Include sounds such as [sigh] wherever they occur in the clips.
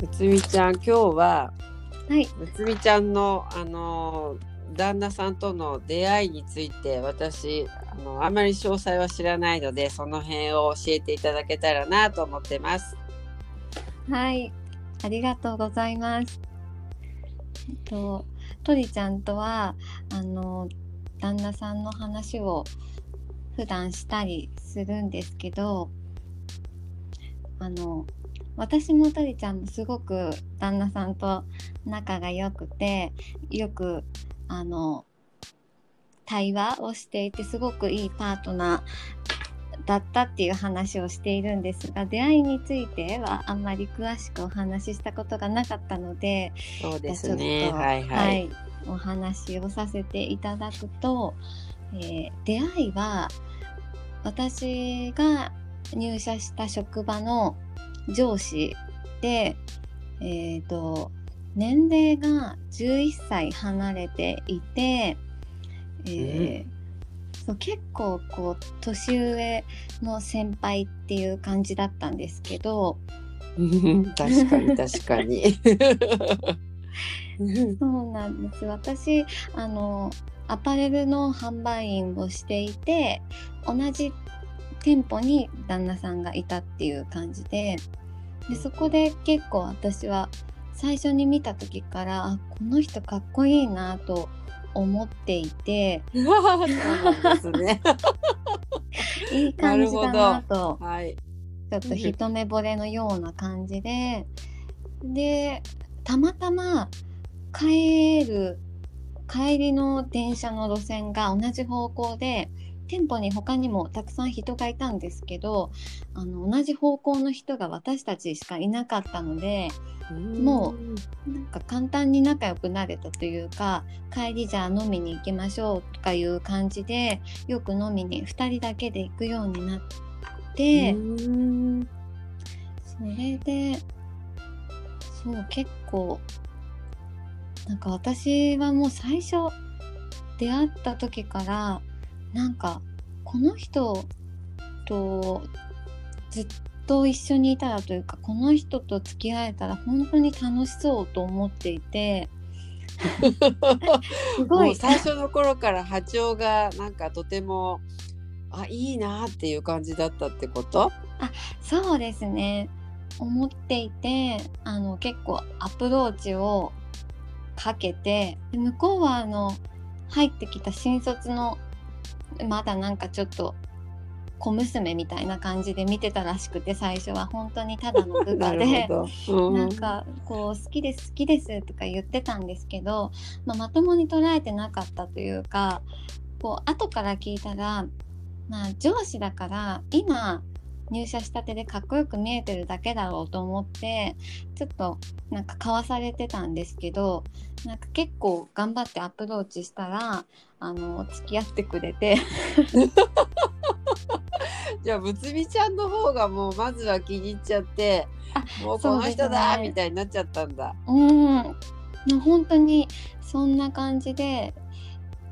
むつみちゃん今日ははい。むつみちゃんのあの旦那さんとの出会いについて私あのあまり詳細は知らないのでその辺を教えていただけたらなと思ってます。はい。ありがとうございます。えっと、とりちゃんとは、あの、旦那さんの話を普段したりするんですけど、あの、私もとりちゃんもすごく旦那さんと仲が良くて、よく、あの、対話をしていてすごくいいパートナーだったっていう話をしているんですが出会いについてはあんまり詳しくお話ししたことがなかったのでそうですね。ちょっとはいはい。お話をさせていただくと、えー出会いは私が入社した職場の上司で、えー、と年齢が11歳離れていて、えーそう結構こう年上の先輩っていう感じだったんですけど確かに確かに。[laughs] そうなんです。私あのアパレルの販売員をしていて同じ店舗に旦那さんがいたっていう感じででそこで結構私は最初に見た時からあこの人かっこいいなと思っていて。[laughs] いい感じだなとはい。ちょっと一目惚れのような感じででたまたま帰る帰りの電車の路線が同じ方向で店舗に他にもたくさん人がいたんですけどあの同じ方向の人が私たちしかいなかったのでもなんか簡単に仲良くなれたというか帰りじゃあ飲みに行きましょうとかいう感じでよく飲みに2人だけで行くようになって。うんそれでそう結構なんか私はもう最初出会った時からなんかこの人とずっと一緒にいたらというかこの人と付き合えたら本当に楽しそうと思っていて [laughs] すごい。最初の頃から波長がなんかとてもあいいなっていう感じだったってこと？そうですね。思っていてあの結構アプローチをかけてで向こうはあの入ってきた新卒のまだなんかちょっと小娘みたいな感じで見てたらしくて最初は。本当にただの部下で。[laughs] ほど。うん。なんかこう好きです好きですとか言ってたんですけど、まあ、まともに捉えてなかったというかこう後から聞いたら、まあ、上司だから今入社したてでかっこよく見えてるだけだろうと思ってちょっとなんかかわされてたんですけどなんか結構頑張ってアプローチしたらあの付き合ってくれて。[laughs] じゃあむつみちゃんの方がもうまずは気に入っちゃってもうこの人だみたいになっちゃったんだ。うん、もう本当にそんな感じで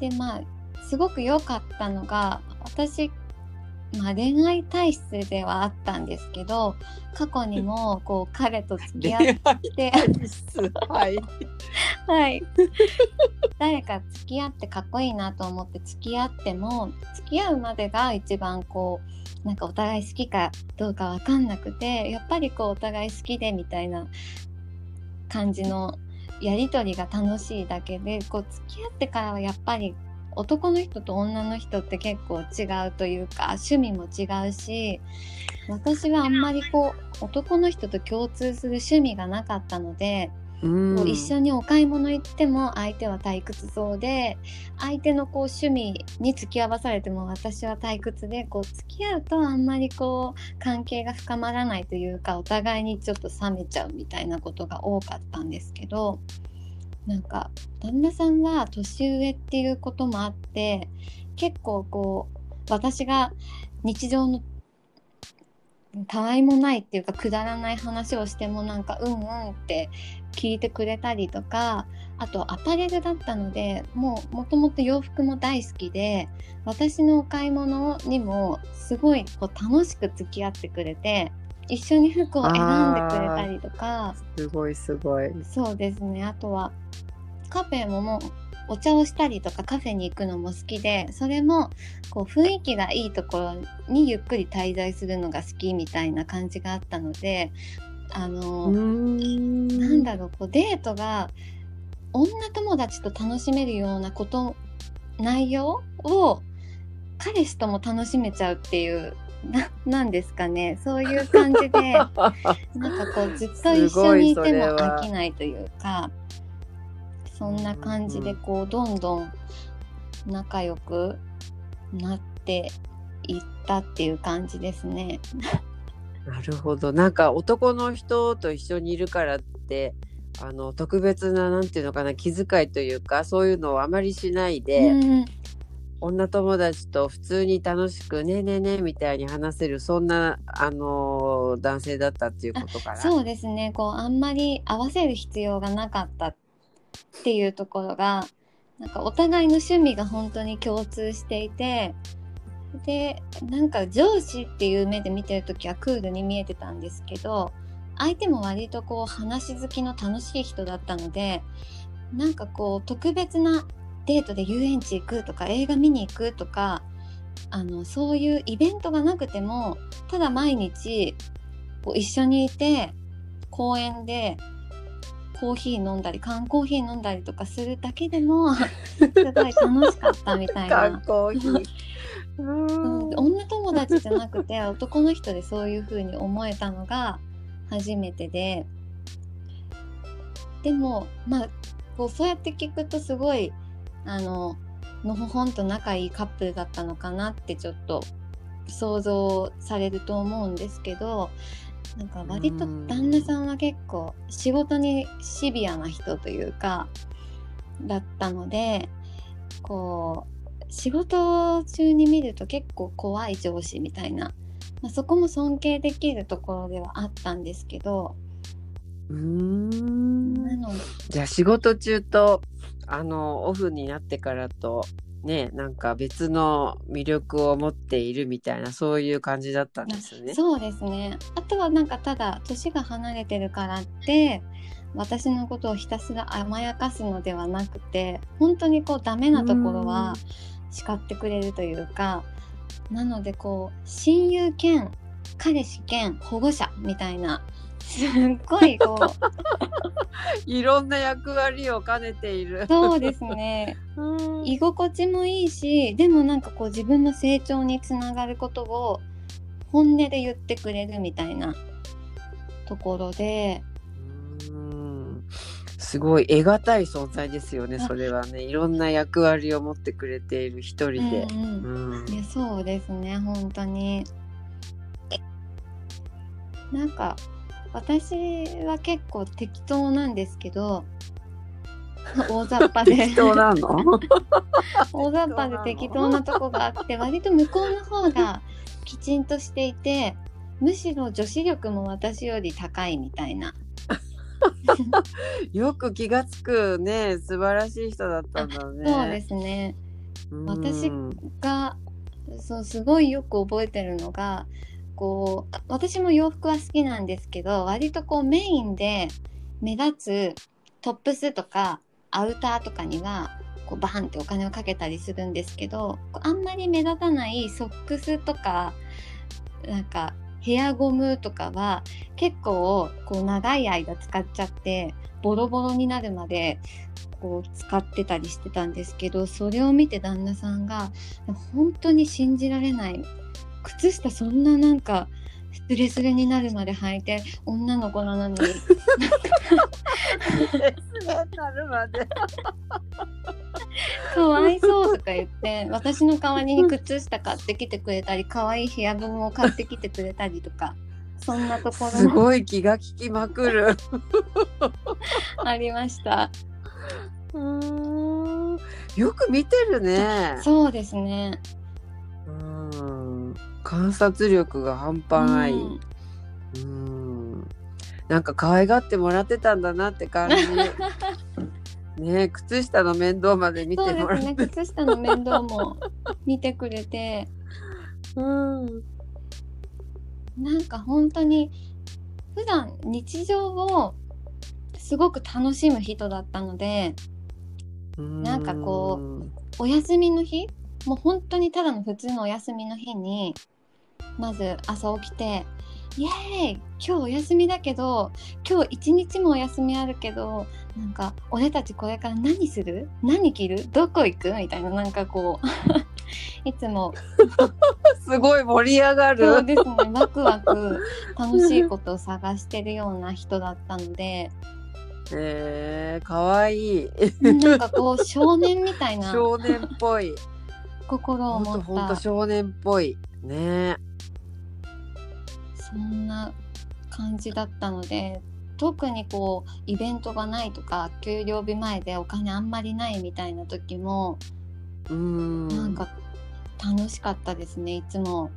でまあすごく良かったのが私、まあ、恋愛体質ではあったんですけど過去にもこう彼と付き合ってはい。はい、誰か付き合ってかっこいいなと思って付き合っても付き合うまでが一番こうなんかお互い好きかどうか分かんなくてやっぱりこうお互い好きでみたいな感じのやり取りが楽しいだけでこう付き合ってからはやっぱり男の人と女の人って結構違うというか趣味も違うし私はあんまりこう男の人と共通する趣味がなかったので。うんこう一緒にお買い物行っても相手は退屈そうで相手のこう趣味に付き合わされても私は退屈でこう付き合うとあんまりこう関係が深まらないというかお互いにちょっと冷めちゃうみたいなことが多かったんですけどなんか旦那さんは年上っていうこともあって結構こう私が日常のたわいもないっていうかくだらない話をしてもなんかうんうんって聞いてくれたりとかあとアパレルだったのでもうもともと洋服も大好きで私のお買い物にもすごいこう楽しく付き合ってくれて一緒に服を選んでくれたりとか。すごいすごい。そうですね。あとはカフェももうお茶をしたりとかカフェに行くのも好きでそれもこう雰囲気がいいところにゆっくり滞在するのが好きみたいな感じがあったのであの、なんだろうこうデートが女友達と楽しめるようなこと内容を彼氏とも楽しめちゃうっていうななんですかね。そういう感じで [laughs] なんかこうずっと一緒にいても飽きないというかそんな感じでこうどんどん仲良くなっていったっていう感じですね。なるほど。なんか男の人と一緒にいるからってあの特別ななんていうのかな気遣いというかそういうのをあまりしないで、うん女友達と普通に楽しく「ねえねえねえ」みたいに話せるそんな、あの男性だったっていうことかな。そうですねこうあんまり合わせる必要がなかったっていうところがなんかお互いの趣味が本当に共通していてでなんか上司っていう目で見てる時はクールに見えてたんですけど相手も割とこう話好きの楽しい人だったのでなんかこう特別なデートで遊園地行くとか映画見に行くとかあのそういうイベントがなくてもただ毎日こう一緒にいて公園でコーヒー飲んだり缶コーヒー飲んだりとかするだけでも [laughs] すごい楽しかったみたいな缶。コーヒー。うん女友達じゃなくて男の人でそういう風に思えたのが初めてででもまあこうそうやって聞くとすごいあののほほんと仲いいカップルだったのかなってちょっと想像されると思うんですけどなんか割と旦那さんは結構仕事にシビアな人というかだったのでこう仕事中に見ると結構怖い上司みたいな、まあ、そこも尊敬できるところではあったんですけどじゃあ仕事中とあのオフになってからとねなんか別の魅力を持っているみたいなそういう感じだったんですね。そうですね。あとはなんかただ年が離れてるからって私のことをひたすら甘やかすのではなくて本当にこうダメなところは叱ってくれるというかなのでこう親友兼彼氏兼保護者みたいなすっごいこう。いろんな役割を兼ねている。そうですね。[laughs] うん。居心地もいいしでもなんかこう自分の成長につながることを本音で言ってくれるみたいなところで。うん。すごい得難い存在ですよねあ。それはね。いろんな役割を持ってくれている一人で。うんうん。うん。いやそうですね本当に。なんか私は結構適当なんですけど大雑把で。適当なの？[laughs] 大雑把で適当なとこがあって割と向こうの方がきちんとしていてむしろ女子力も私より高いみたいな。[laughs] よく気がつくね。素晴らしい人だったんだね。そうですね。うん。私がそうすごいよく覚えてるのがこう私も洋服は好きなんですけど割とこうメインで目立つトップスとかアウターとかにはこうバンってお金をかけたりするんですけどあんまり目立たないソックスとかなんかヘアゴムとかは結構こう長い間使っちゃってボロボロになるまでこう使ってたりしてたんですけどそれを見て旦那さんが本当に信じられない靴下そんななんかスレスレになるまで履いて女の子なのになるまで。[laughs] かわいそうとか言って私の代わりに靴下買ってきてくれたり可愛いヘアゴムを買ってきてくれたりとかそんなとこすろもごい気が利きまくる。[laughs] ありましたうんよく見てるね。そうですねうん観察力が半端ない。うんうんなんか可愛がってもらってたんだなって感じ。[laughs] ね靴下の面倒まで見てもらって。ね靴下の面倒も見てくれて [laughs] うんなんか本当に普段日常をすごく楽しむ人だったのでなんかこお休みの日もう本当にただの普通のお休みの日にまず朝起きてイエーイ今日お休みだけど今日一日もお休みあるけどなんか俺たちこれから何する？何着る？どこ行く？みたいななんかこう [laughs] いつも。[laughs] すごい盛り上がる。そうですねワクワク楽しいことを探してるような人だったので。えー、かわいい。なんかこう少年みたいな少年っぽい。心を持ほんとほんったと少年っぽい。ねそんな感じだったので特にこうイベントがないとか給料日前でお金あんまりないみたいな時も、うん。なんか楽しかったですねいつも。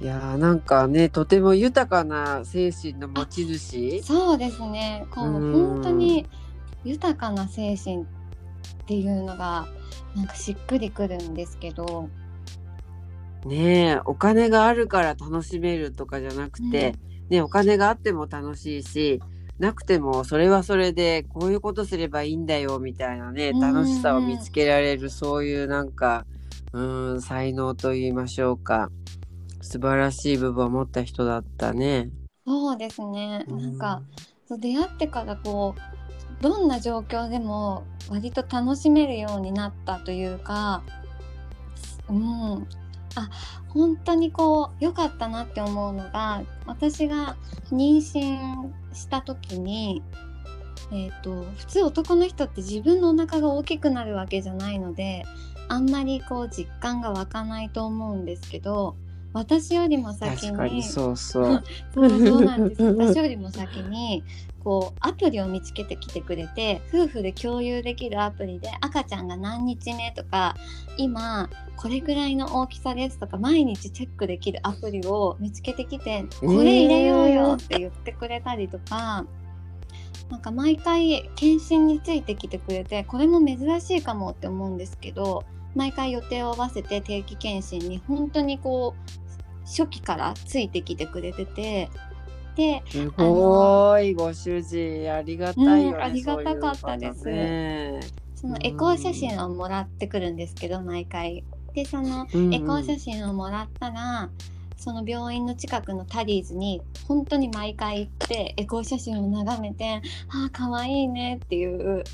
いやーなんかねとても豊かな精神の持ち主。そうですね。こううん。本当に豊かな精神っていうのがなんかしっくりくるんですけど、ねえお金があるから楽しめるとかじゃなくて、ねお金があっても楽しいしなくてもそれはそれでこういうことすればいいんだよみたいなねうん楽しさを見つけられるそういうなんかうん才能と言いましょうか。素晴らしい部分を持った人だったね。そうですね。なんかそう出会ってからこうどんな状況でも割と楽しめるようになったというかうんあ本当にこう良かったなって思うのが私が妊娠した時に、えー、と普通男の人って自分のお腹が大きくなるわけじゃないのであんまりこう実感が湧かないと思うんですけど私よりも先確かににそうそう。[laughs] そうそうなんです [laughs] 私よりも先にこうアプリを見つけてきてくれて夫婦で共有できるアプリで赤ちゃんが何日目とか今これぐらいの大きさですとか毎日チェックできるアプリを見つけてきてこれ入れようよって言ってくれたりとか、なんか毎回検診についてきてくれてこれも珍しいかもって思うんですけど毎回予定を合わせて定期検診に本当にこう初期からついてきてくれててですごいご主人ありがたいよね、うんありがたかったです。ね。そのエコー写真をもらってくるんですけど毎回。でそのうん。うんエコー写真をもらったらその病院の近くのタリーズに本当に毎回行ってエコー写真を眺めて「ああかわいいね」っていう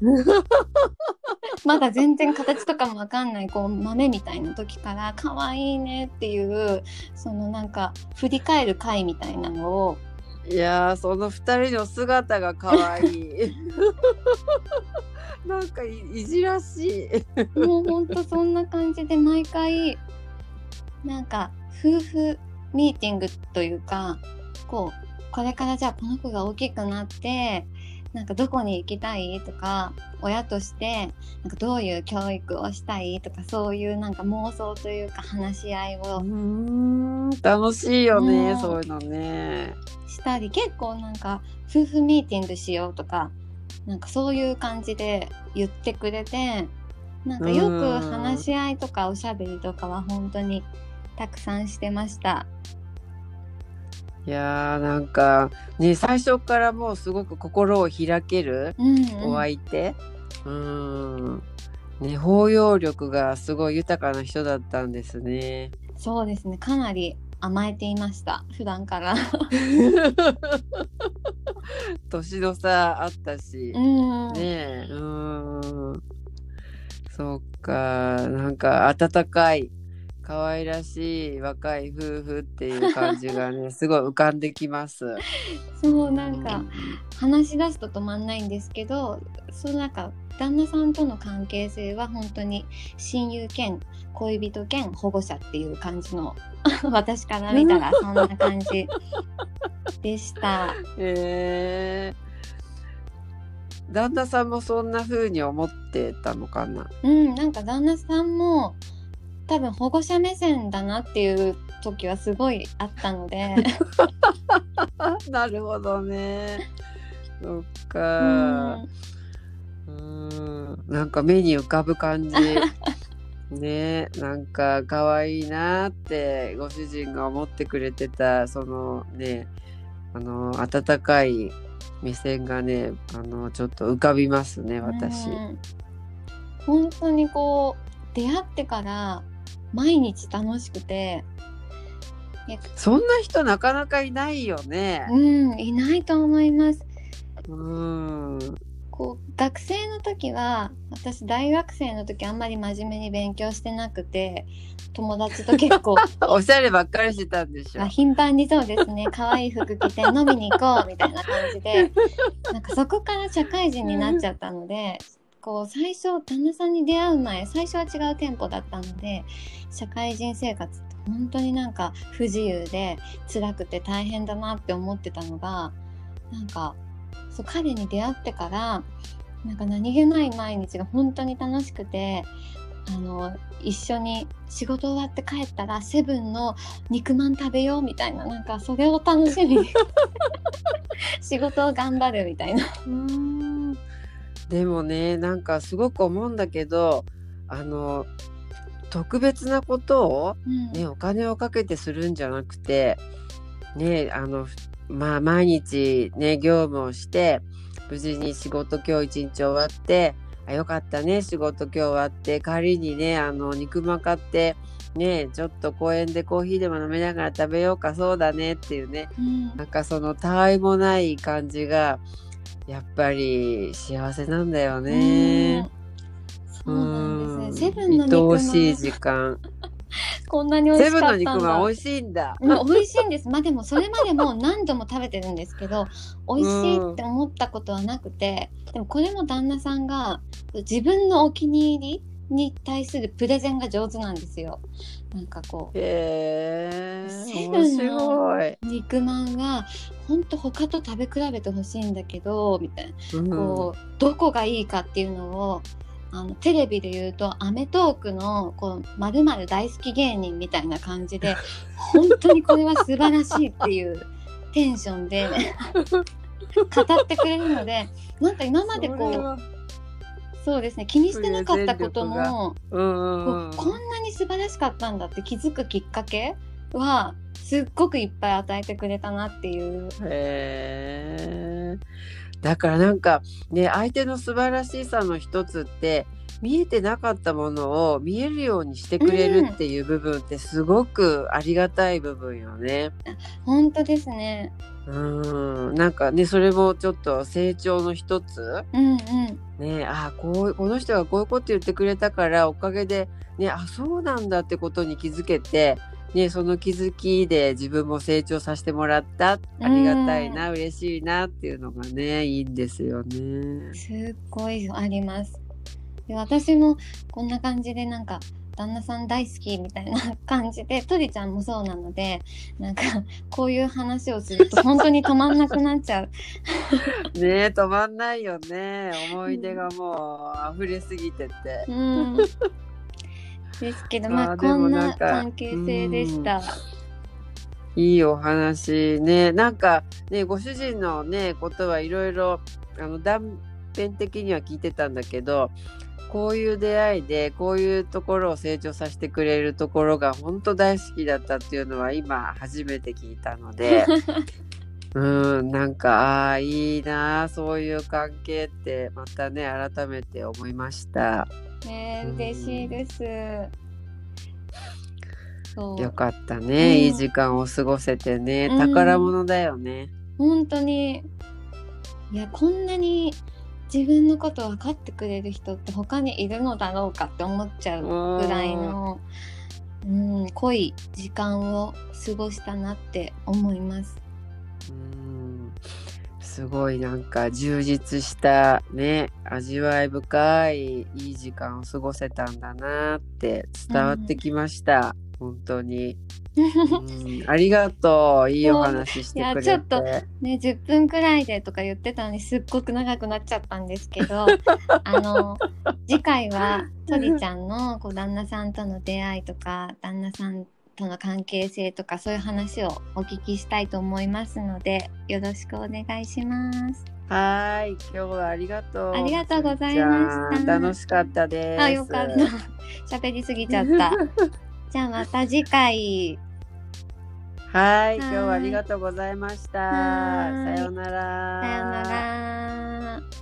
[laughs] [laughs] まだ全然形とかもわかんないこう豆みたいな時から「かわいいね」っていうそのなんか振り返る回みたいなのを。いやーその二人の姿が可愛い。[laughs] なんかいいじらしい。もうほんとそんな感じで毎回なんか夫婦ミーティングというかこうこれからじゃあこの子が大きくなってなんかどこに行きたい？とか親としてなんかどういう教育をしたい？とかそういうなんか妄想というか話し合いをうん楽しいよね、うんそういうのね。したり結構なんか夫婦ミーティングしようとかなんかそういう感じで言ってくれてなんかよく話し合いとかおしゃべりとかは本当にたくさんしてました。いやーなんかね最初からもうすごく心を開けるうんうん。お相手？うん。ね包容力がすごい豊かな人だったんですね。そうですね。かなり甘えていました。普段から。[laughs] 年の差あったし、うん。ねえうん。そっかなんか温かい可愛らしい若い夫婦っていう感じがね [laughs] すごい浮かんできます。そうなんか話し出すと止まんないんですけどそうなんか旦那さんとの関係性は本当に親友兼恋人兼保護者っていう感じの [laughs] 私から見たらそんな感じでした。[laughs] へえ旦那さんもそんな風に思ってたのかな？うん、なんか旦那さんも多分保護者目線だなっていう時はすごいあったので、[laughs] なるほどね。そっうか。ん、うんなんか目に浮かぶ感じ。[laughs] ねなんか可愛いなってご主人が思ってくれてたそのねあの温かい目線がねあのちょっと浮かびますね私。うん本当にこう出会ってから毎日楽しくてそんな人なかなかいないよね。うんいないと思いますうん。こう学生の時は私大学生の時あんまり真面目に勉強してなくて友達と結構 [laughs] おしゃればっかりしてたんでしょあ。頻繁にそうですね可愛い服着て飲みに行こうみたいな感じでなんかそこから社会人になっちゃったのでこう最初旦那さんに出会う前最初は違う店舗だったので社会人生活って本当になんか不自由で辛くて大変だなって思ってたのがなんかそう彼に出会ってからなんか何気ない毎日が本当に楽しくてあの一緒に仕事終わって帰ったらセブンの肉まん食べようみたいななんかそれを楽しみに [laughs] 仕事を頑張るみたいな。うんでもねなんかすごく思うんだけどあの特別なことを、うん。ね、お金をかけてするんじゃなくてねあのまあ毎日ね業務をして無事に仕事今日一日終わってあよかったね仕事今日終わって帰りにねあの肉まん買ってねちょっと公園でコーヒーでも飲みながら食べようかそうだねっていうね。うん。なんかそのたわいもない感じがやっぱり幸せなんだよね。そうなんうんですセブンの愛肉まんおしい時間。[laughs] こんなに美味セブンのしかったんだ肉まん美味しいんだ。うん、美味しいんです。まあでもそれまでも何度も食べてるんですけど、美味しいって思ったことはなくて、でもこれも旦那さんが自分のお気に入りに対するプレゼンが上手なんですよ。なんかこう。へえセブ面ンの。肉まんは本当他と食べ比べてほしいんだけどみたいな、うんこうどこがいいかっていうのをあのテレビで言うと『アメトーーク』のこう〇〇大好き芸人みたいな感じで本当にこれは素晴らしいっていう [laughs] テンションで [laughs] 語ってくれるのでなんか今までこうそうですね気にしてなかったこともうんうこんなに素晴らしかったんだって気づくきっかけはすっごくいっぱい与えてくれたなっていう。へえ。だからなんかね相手の素晴らしさの一つって見えてなかったものを見えるようにしてくれるっていう部分ってすごくありがたい部分よね。本当ですね。うんなんかねそれもちょっと成長の一つうんうん。ねあこうこの人がこういうこと言ってくれたからおかげでねあそうなんだってことに気づけて、ね、その気づきで自分も成長させてもらったありがたいな、嬉しいなっていうのがねいいんですよね。すっごいあります。で私もこんな感じでなんか旦那さん大好きみたいな [laughs] 感じで鳥ちゃんもそうなのでなんかこういう話をすると [laughs] 本当に止まんなくなっちゃう。ね止まんないよね思い出がもう溢れすぎてて。うん、ですけど [laughs] まあこんな関係性でした。いいお話ねなんかねご主人のねことはいろいろあの断片的には聞いてたんだけどこういう出会いでこういうところを成長させてくれるところが本当大好きだったっていうのは今初めて聞いたので [laughs] うんなんかああーいいなあそういう関係ってまたね改めて思いました。ね嬉しいです。よかったね、うんいい時間を過ごせてねうん宝物だよね。本当にいやこんなに自分のこと分かってくれる人って他にいるのだろうかって思っちゃうぐらいの、うん、濃い時間を過ごしたなって思います。うん。すごいなんか充実したね味わい深いいい時間を過ごせたんだなって伝わってきました、本当に、[laughs] うん、ありがとういいお話してくれていやちょっとね10分くらいでとか言ってたのにすっごく長くなっちゃったんですけど [laughs] あの次回はとりちゃんのこう旦那さんとの出会いとか旦那さんとの関係性とかそういう話をお聞きしたいと思いますのでよろしくお願いします。はい、今日はありがとう。ありがとうございました楽しかったです。あ、よかった。喋りすぎちゃった。[laughs] じゃあまた次回。はい、はい今日はありがとうございました。はいさようなら。さよなら。